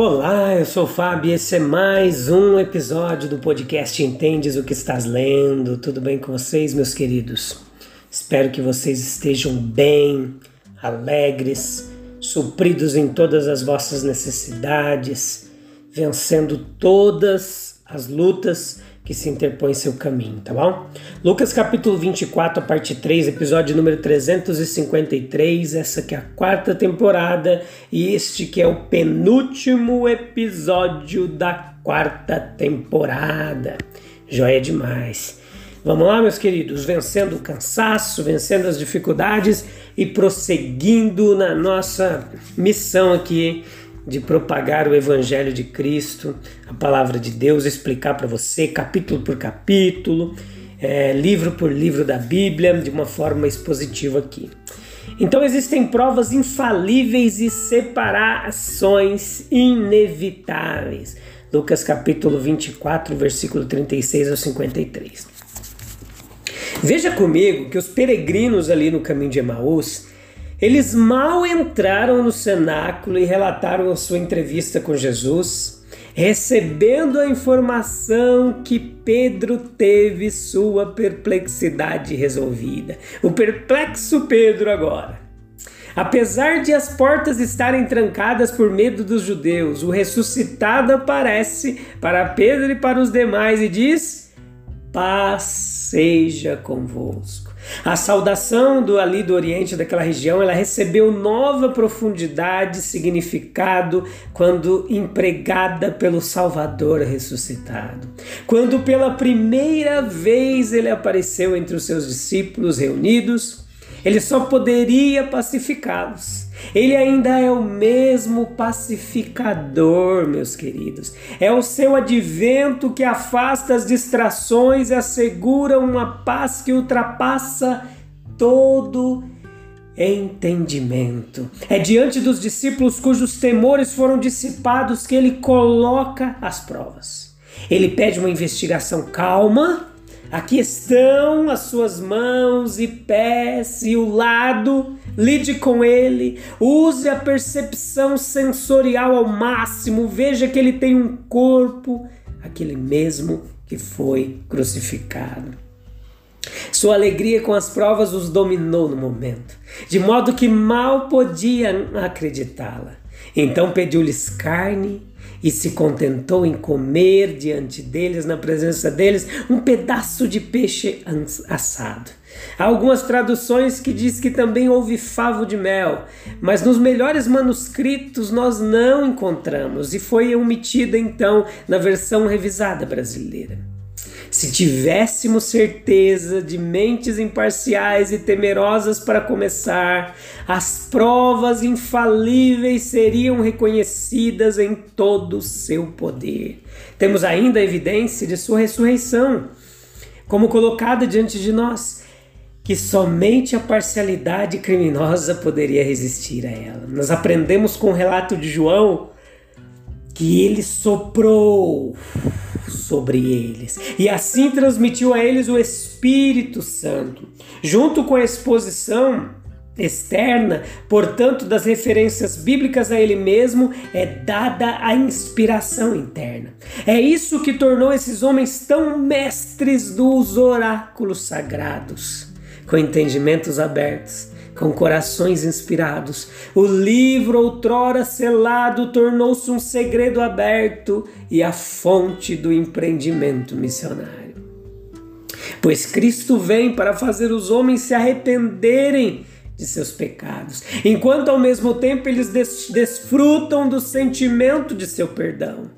Olá, eu sou o Fábio e esse é mais um episódio do podcast Entendes o que estás lendo. Tudo bem com vocês, meus queridos? Espero que vocês estejam bem, alegres, supridos em todas as vossas necessidades, vencendo todas as lutas que se interpõe seu caminho, tá bom? Lucas capítulo 24, a parte 3, episódio número 353, essa que é a quarta temporada e este que é o penúltimo episódio da quarta temporada. Joia demais. Vamos lá, meus queridos, vencendo o cansaço, vencendo as dificuldades e prosseguindo na nossa missão aqui de propagar o Evangelho de Cristo, a palavra de Deus, explicar para você capítulo por capítulo, é, livro por livro da Bíblia, de uma forma expositiva aqui. Então existem provas infalíveis e separações inevitáveis. Lucas capítulo 24, versículo 36 ao 53. Veja comigo que os peregrinos ali no caminho de Emaús, eles mal entraram no cenáculo e relataram a sua entrevista com Jesus, recebendo a informação que Pedro teve sua perplexidade resolvida. O perplexo Pedro agora. Apesar de as portas estarem trancadas por medo dos judeus, o ressuscitado aparece para Pedro e para os demais e diz: Paz seja convosco. A saudação do ali do Oriente, daquela região, ela recebeu nova profundidade, significado quando empregada pelo Salvador ressuscitado. Quando pela primeira vez ele apareceu entre os seus discípulos reunidos, ele só poderia pacificá-los. Ele ainda é o mesmo pacificador, meus queridos. É o seu advento que afasta as distrações e assegura uma paz que ultrapassa todo entendimento. É diante dos discípulos cujos temores foram dissipados que ele coloca as provas. Ele pede uma investigação calma Aqui estão as suas mãos e pés e o lado. Lide com ele, use a percepção sensorial ao máximo. Veja que ele tem um corpo, aquele mesmo que foi crucificado. Sua alegria com as provas os dominou no momento, de modo que mal podiam acreditá-la. Então pediu-lhes carne e se contentou em comer diante deles, na presença deles, um pedaço de peixe assado. Há algumas traduções que diz que também houve favo de mel, mas nos melhores manuscritos nós não encontramos e foi omitida então na versão revisada brasileira. Se tivéssemos certeza de mentes imparciais e temerosas para começar, as provas infalíveis seriam reconhecidas em todo o seu poder. Temos ainda a evidência de sua ressurreição, como colocada diante de nós, que somente a parcialidade criminosa poderia resistir a ela. Nós aprendemos com o relato de João que ele soprou sobre eles e assim transmitiu a eles o Espírito Santo, junto com a exposição externa, portanto, das referências bíblicas a ele mesmo, é dada a inspiração interna. É isso que tornou esses homens tão mestres dos oráculos sagrados, com entendimentos abertos com corações inspirados. O livro, outrora selado, tornou-se um segredo aberto e a fonte do empreendimento missionário. Pois Cristo vem para fazer os homens se arrependerem de seus pecados, enquanto ao mesmo tempo eles des desfrutam do sentimento de seu perdão.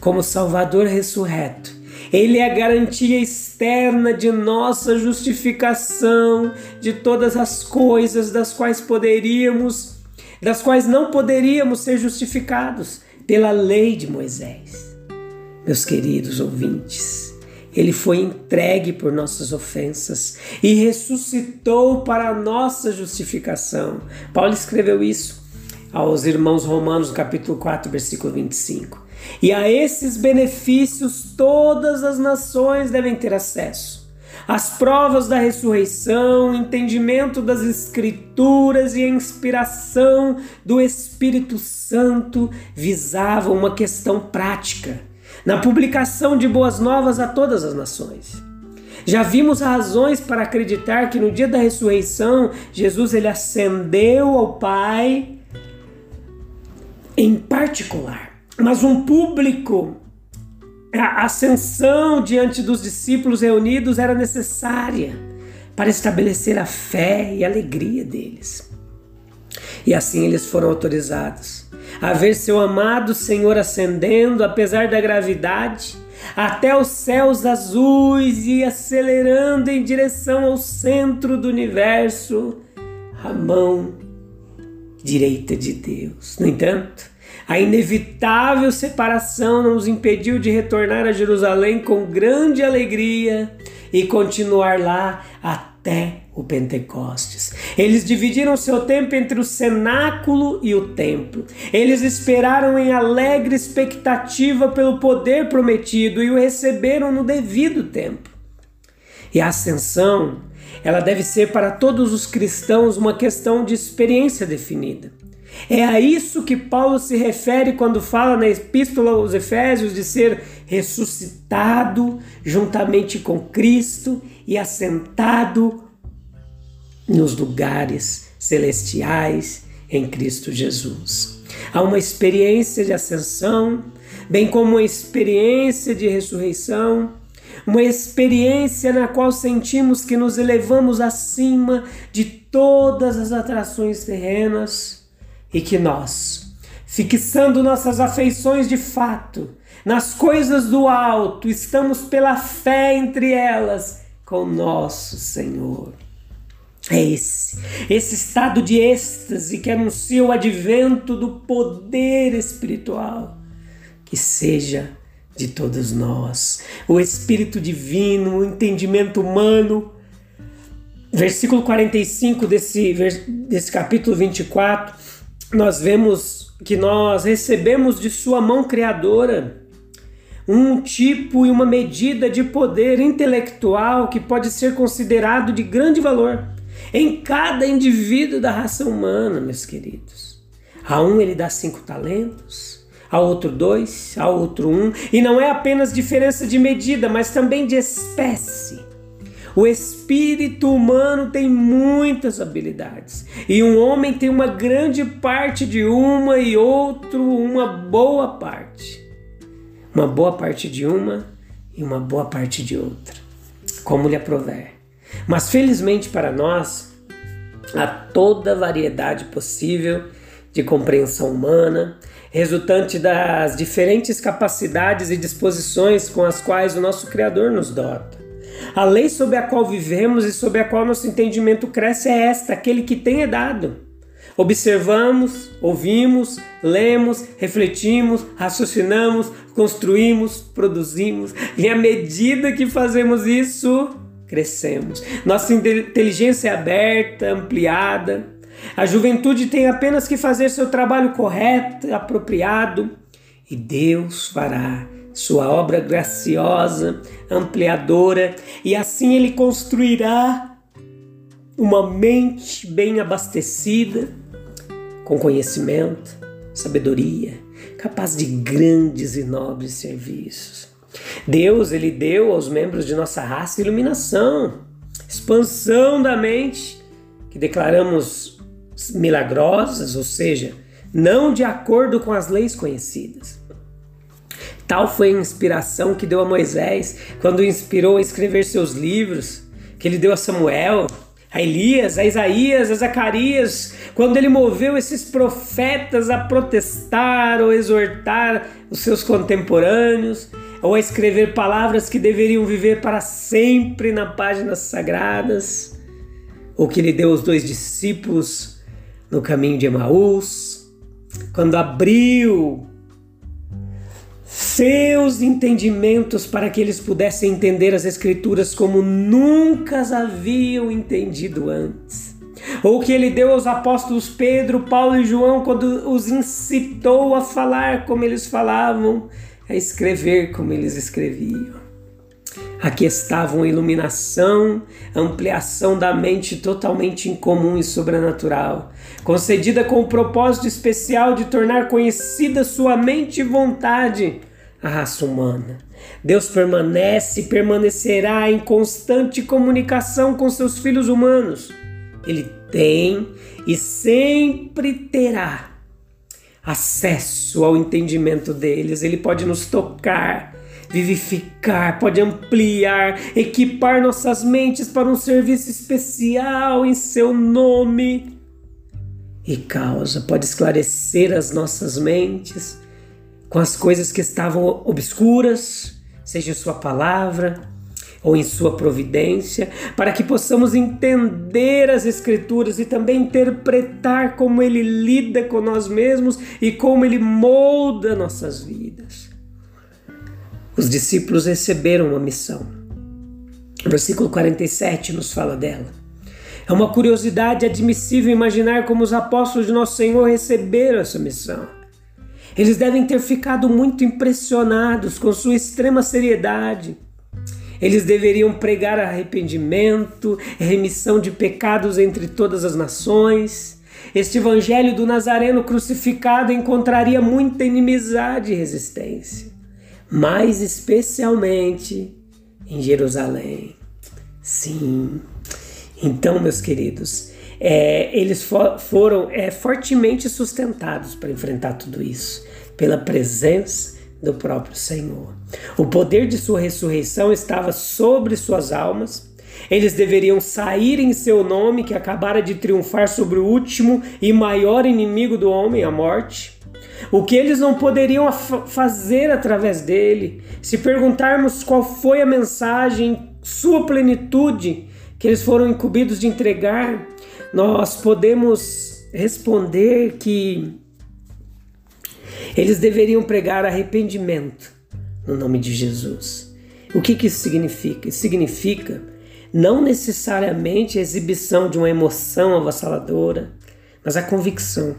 Como Salvador ressurreto, Ele é a garantia externa de nossa justificação, de todas as coisas das quais poderíamos, das quais não poderíamos ser justificados pela lei de Moisés. Meus queridos ouvintes, ele foi entregue por nossas ofensas e ressuscitou para a nossa justificação. Paulo escreveu isso aos irmãos romanos, capítulo 4, versículo 25. E a esses benefícios todas as nações devem ter acesso. As provas da ressurreição, entendimento das Escrituras e a inspiração do Espírito Santo visavam uma questão prática na publicação de boas novas a todas as nações. Já vimos razões para acreditar que no dia da ressurreição Jesus ele ascendeu ao Pai em particular mas um público, a ascensão diante dos discípulos reunidos era necessária para estabelecer a fé e a alegria deles. E assim eles foram autorizados a ver seu amado Senhor ascendendo, apesar da gravidade, até os céus azuis e acelerando em direção ao centro do universo, a mão direita de Deus. No entanto, a inevitável separação não os impediu de retornar a Jerusalém com grande alegria e continuar lá até o Pentecostes. Eles dividiram seu tempo entre o cenáculo e o templo. Eles esperaram em alegre expectativa pelo poder prometido e o receberam no devido tempo. E a ascensão, ela deve ser para todos os cristãos uma questão de experiência definida. É a isso que Paulo se refere quando fala na Epístola aos Efésios de ser ressuscitado juntamente com Cristo e assentado nos lugares celestiais em Cristo Jesus. Há uma experiência de ascensão, bem como uma experiência de ressurreição, uma experiência na qual sentimos que nos elevamos acima de todas as atrações terrenas e que nós, fixando nossas afeições de fato nas coisas do alto, estamos pela fé entre elas com nosso Senhor. É esse, esse estado de êxtase que anuncia o advento do poder espiritual, que seja de todos nós. O Espírito Divino, o entendimento humano. Versículo 45 desse, desse capítulo 24 nós vemos que nós recebemos de Sua mão criadora um tipo e uma medida de poder intelectual que pode ser considerado de grande valor em cada indivíduo da raça humana, meus queridos. A um ele dá cinco talentos, a outro dois, a outro um, e não é apenas diferença de medida, mas também de espécie. O espírito humano tem muitas habilidades e um homem tem uma grande parte de uma e outro uma boa parte. Uma boa parte de uma e uma boa parte de outra, como lhe aprover. Mas felizmente para nós, há toda variedade possível de compreensão humana, resultante das diferentes capacidades e disposições com as quais o nosso Criador nos dota. A lei sob a qual vivemos e sob a qual nosso entendimento cresce é esta: aquele que tem é dado. Observamos, ouvimos, lemos, refletimos, raciocinamos, construímos, produzimos, e à medida que fazemos isso, crescemos. Nossa inteligência é aberta, ampliada. A juventude tem apenas que fazer seu trabalho correto, apropriado, e Deus fará sua obra graciosa, ampliadora, e assim ele construirá uma mente bem abastecida, com conhecimento, sabedoria, capaz de grandes e nobres serviços. Deus, ele deu aos membros de nossa raça iluminação, expansão da mente, que declaramos milagrosas, ou seja, não de acordo com as leis conhecidas. Tal foi a inspiração que deu a Moisés quando o inspirou a escrever seus livros, que ele deu a Samuel, a Elias, a Isaías, a Zacarias, quando ele moveu esses profetas a protestar ou exortar os seus contemporâneos, ou a escrever palavras que deveriam viver para sempre na páginas sagradas, ou que ele deu aos dois discípulos no caminho de Emaús, quando abriu seus entendimentos para que eles pudessem entender as Escrituras como nunca as haviam entendido antes. Ou que ele deu aos apóstolos Pedro, Paulo e João quando os incitou a falar como eles falavam, a escrever como eles escreviam. Aqui estavam iluminação, ampliação da mente totalmente incomum e sobrenatural, concedida com o propósito especial de tornar conhecida sua mente e vontade a raça humana. Deus permanece e permanecerá em constante comunicação com seus filhos humanos. Ele tem e sempre terá acesso ao entendimento deles. Ele pode nos tocar, vivificar, pode ampliar, equipar nossas mentes para um serviço especial em seu nome e causa, pode esclarecer as nossas mentes com as coisas que estavam obscuras, seja em Sua palavra ou em Sua providência, para que possamos entender as Escrituras e também interpretar como Ele lida com nós mesmos e como Ele molda nossas vidas. Os discípulos receberam uma missão. O versículo 47 nos fala dela. É uma curiosidade admissível imaginar como os apóstolos de Nosso Senhor receberam essa missão. Eles devem ter ficado muito impressionados com sua extrema seriedade. Eles deveriam pregar arrependimento, remissão de pecados entre todas as nações. Este evangelho do Nazareno crucificado encontraria muita inimizade e resistência, mais especialmente em Jerusalém. Sim. Então, meus queridos, é, eles for, foram é, fortemente sustentados para enfrentar tudo isso, pela presença do próprio Senhor. O poder de sua ressurreição estava sobre suas almas. Eles deveriam sair em seu nome, que acabara de triunfar sobre o último e maior inimigo do homem, a morte. O que eles não poderiam fazer através dele? Se perguntarmos qual foi a mensagem, sua plenitude, que eles foram incumbidos de entregar, nós podemos responder que eles deveriam pregar arrependimento no nome de Jesus. O que, que isso significa? Isso significa não necessariamente a exibição de uma emoção avassaladora, mas a convicção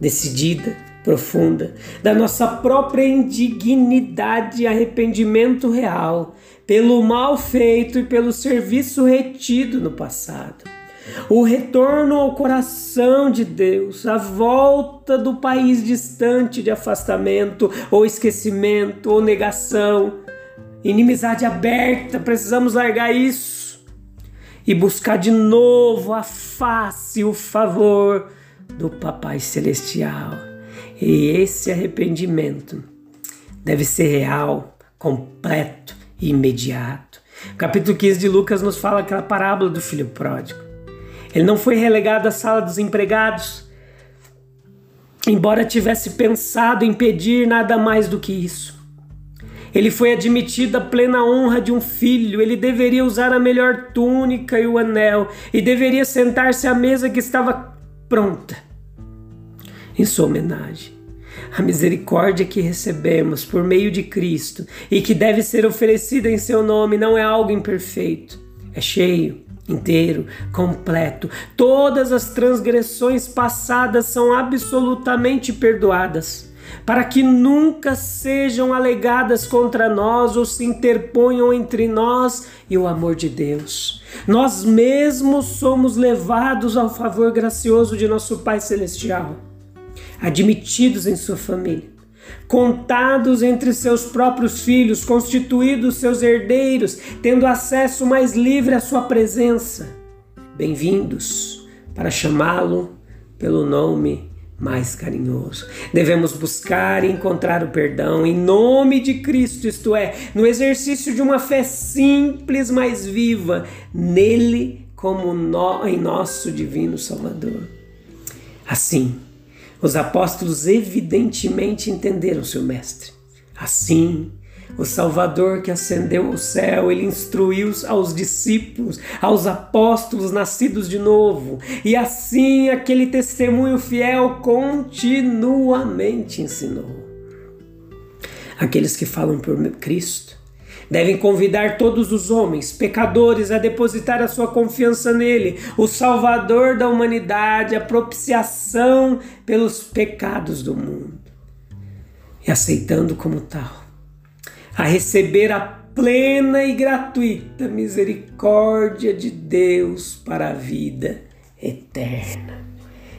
decidida, profunda, da nossa própria indignidade e arrependimento real pelo mal feito e pelo serviço retido no passado o retorno ao coração de Deus, a volta do país distante de afastamento ou esquecimento ou negação, inimizade aberta, precisamos largar isso e buscar de novo a face, o favor do Papai Celestial. E esse arrependimento deve ser real, completo e imediato. O capítulo 15 de Lucas nos fala aquela parábola do filho pródigo. Ele não foi relegado à sala dos empregados, embora tivesse pensado em pedir nada mais do que isso. Ele foi admitido à plena honra de um filho, ele deveria usar a melhor túnica e o anel, e deveria sentar-se à mesa que estava pronta. Em sua homenagem, a misericórdia que recebemos por meio de Cristo e que deve ser oferecida em seu nome não é algo imperfeito, é cheio, inteiro, completo. Todas as transgressões passadas são absolutamente perdoadas, para que nunca sejam alegadas contra nós ou se interponham entre nós e o amor de Deus. Nós mesmos somos levados ao favor gracioso de nosso Pai Celestial, admitidos em sua família contados entre seus próprios filhos, constituídos seus herdeiros, tendo acesso mais livre à sua presença. Bem-vindos para chamá-lo pelo nome mais carinhoso. Devemos buscar e encontrar o perdão em nome de Cristo, isto é, no exercício de uma fé simples, mas viva, nele como no, em nosso divino Salvador. Assim, os apóstolos evidentemente entenderam seu mestre. Assim, o Salvador que ascendeu ao céu, ele instruiu aos discípulos, aos apóstolos nascidos de novo, e assim aquele testemunho fiel continuamente ensinou. Aqueles que falam por Cristo devem convidar todos os homens, pecadores, a depositar a sua confiança nele, o Salvador da humanidade, a propiciação pelos pecados do mundo, e aceitando como tal a receber a plena e gratuita misericórdia de Deus para a vida eterna.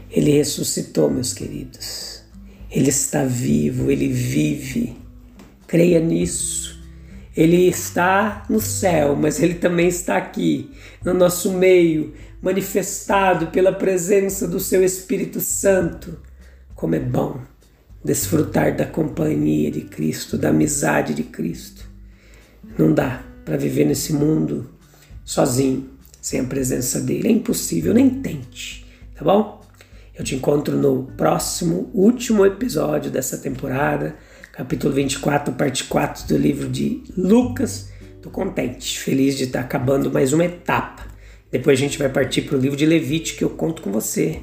Ele ressuscitou, meus queridos. Ele está vivo, ele vive. Creia nisso. Ele está no céu, mas ele também está aqui, no nosso meio, manifestado pela presença do seu Espírito Santo. Como é bom desfrutar da companhia de Cristo, da amizade de Cristo. Não dá para viver nesse mundo sozinho, sem a presença dele. É impossível, nem tente, tá bom? Eu te encontro no próximo, último episódio dessa temporada, capítulo 24, parte 4 do livro de Lucas. Tô contente, feliz de estar acabando mais uma etapa. Depois a gente vai partir para o livro de Levítico, que eu conto com você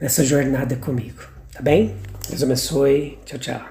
nessa jornada comigo, tá bem? Deus abençoe. Tchau, tchau.